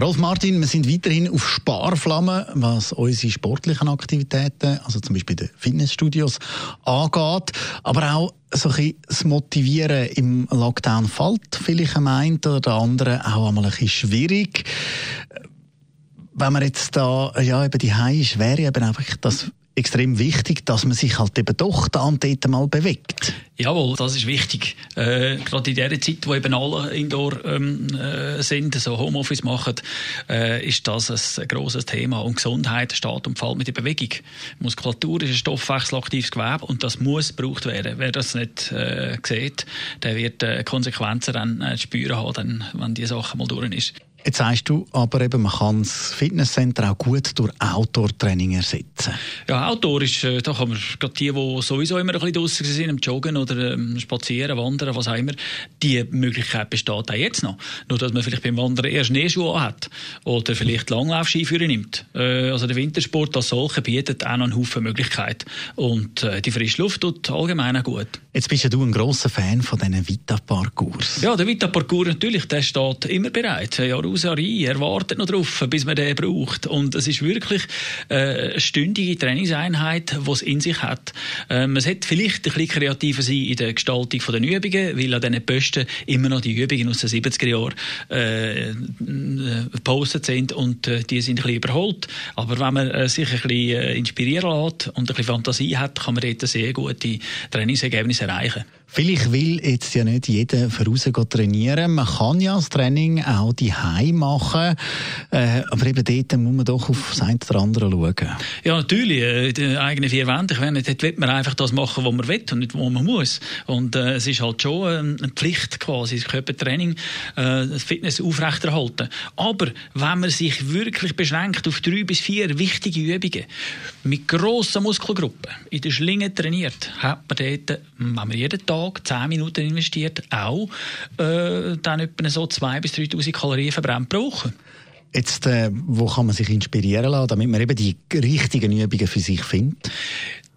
Rolf Martin, wir sind weiterhin auf Sparflammen, was unsere sportlichen Aktivitäten, also zum Beispiel die Fitnessstudios, angeht. Aber auch so ein bisschen das Motivieren im Lockdown fällt vielleicht am einen oder der anderen auch einmal ein bisschen schwierig. Wenn man jetzt da ja, eben die ist, wäre eben einfach das extrem wichtig, dass man sich halt eben doch da und dort mal bewegt. Jawohl, das ist wichtig. Äh, gerade in der Zeit, wo eben alle Indoor ähm, äh, sind, so Homeoffice machen, äh, ist das ein grosses Thema. Und Gesundheit steht und fällt mit der Bewegung. Muskulatur ist ein stoffwechselaktives Gewebe und das muss gebraucht werden. Wer das nicht äh, sieht, der wird äh, Konsequenzen dann äh, spüren haben, dann, wenn die Sache mal durch ist. Jetzt sagst du aber eben, man kann das Fitnesscenter auch gut durch Outdoor-Training ersetzen. Ja, Outdoor ist, äh, da kann man gerade die, die sowieso immer ein bisschen draußen sind, im Joggen oder ähm, spazieren, wandern, was auch immer, die Möglichkeit besteht auch jetzt noch. Nur, dass man vielleicht beim Wandern erst Schneeschuhe hat oder vielleicht Langlaufskiführer nimmt. Äh, also der Wintersport als solcher bietet auch noch einen Haufen Möglichkeiten. Und äh, die frische Luft tut allgemein auch gut. Jetzt bist ja du ein grosser Fan von diesen Vita-Parcours. Ja, der Vita-Parcours natürlich, der steht immer bereit. Ja, Usarie, er wartet noch drauf, bis man den braucht. Und es ist wirklich äh, eine stündige Trainingseinheit, die es in sich hat. Äh, man sollte vielleicht ein bisschen kreativer sein in der Gestaltung der Übungen, weil an diesen Posten immer noch die Übungen aus den 70er Jahren äh, gepostet sind und äh, die sind ein bisschen überholt. Aber wenn man äh, sich ein bisschen äh, inspirieren lässt und ein bisschen Fantasie hat, kann man dort sehr gute Trainingsergebnisse erreichen. Vielleicht will jetzt ja nicht jeder voraus trainieren. Man kann ja das Training auch die machen. Äh, aber eben dort muss man doch auf das eine oder andere schauen. Ja, natürlich. Äh, die eigenen vier Wände. Ich meine, dort will man einfach das machen, was man will und nicht, was man muss. Und äh, es ist halt schon eine Pflicht quasi, das Körpertraining, äh, das Fitness aufrechterhalten. Aber wenn man sich wirklich beschränkt auf drei bis vier wichtige Übungen mit grossen Muskelgruppen in der Schlinge trainiert, hat man dort, wenn man jeden Tag 10 Minuten investiert, auch äh, dann etwa so 2.000 bis 3.000 Kalorien verbrennt pro Woche. Jetzt, äh, wo kann man sich inspirieren lassen, damit man eben die richtigen Übungen für sich findet?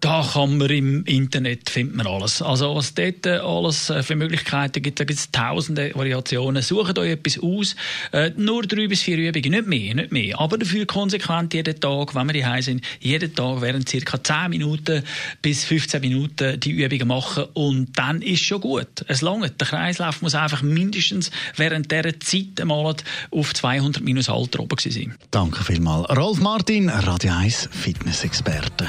Da kann man im Internet findet man alles. Also was dort äh, alles äh, für Möglichkeiten gibt, da gibt es tausende Variationen. Sucht euch etwas aus. Äh, nur drei bis vier Übungen, nicht mehr, nicht mehr. Aber dafür konsequent jeden Tag, wenn wir die sind, jeden Tag während circa 10 Minuten bis 15 Minuten die Übungen machen und dann ist schon gut. Es langt. Der Kreislauf muss einfach mindestens während dieser Zeit einmal auf 200 minus Alter oben sein. Danke vielmals. Rolf Martin, Radio 1 Fitness-Experte.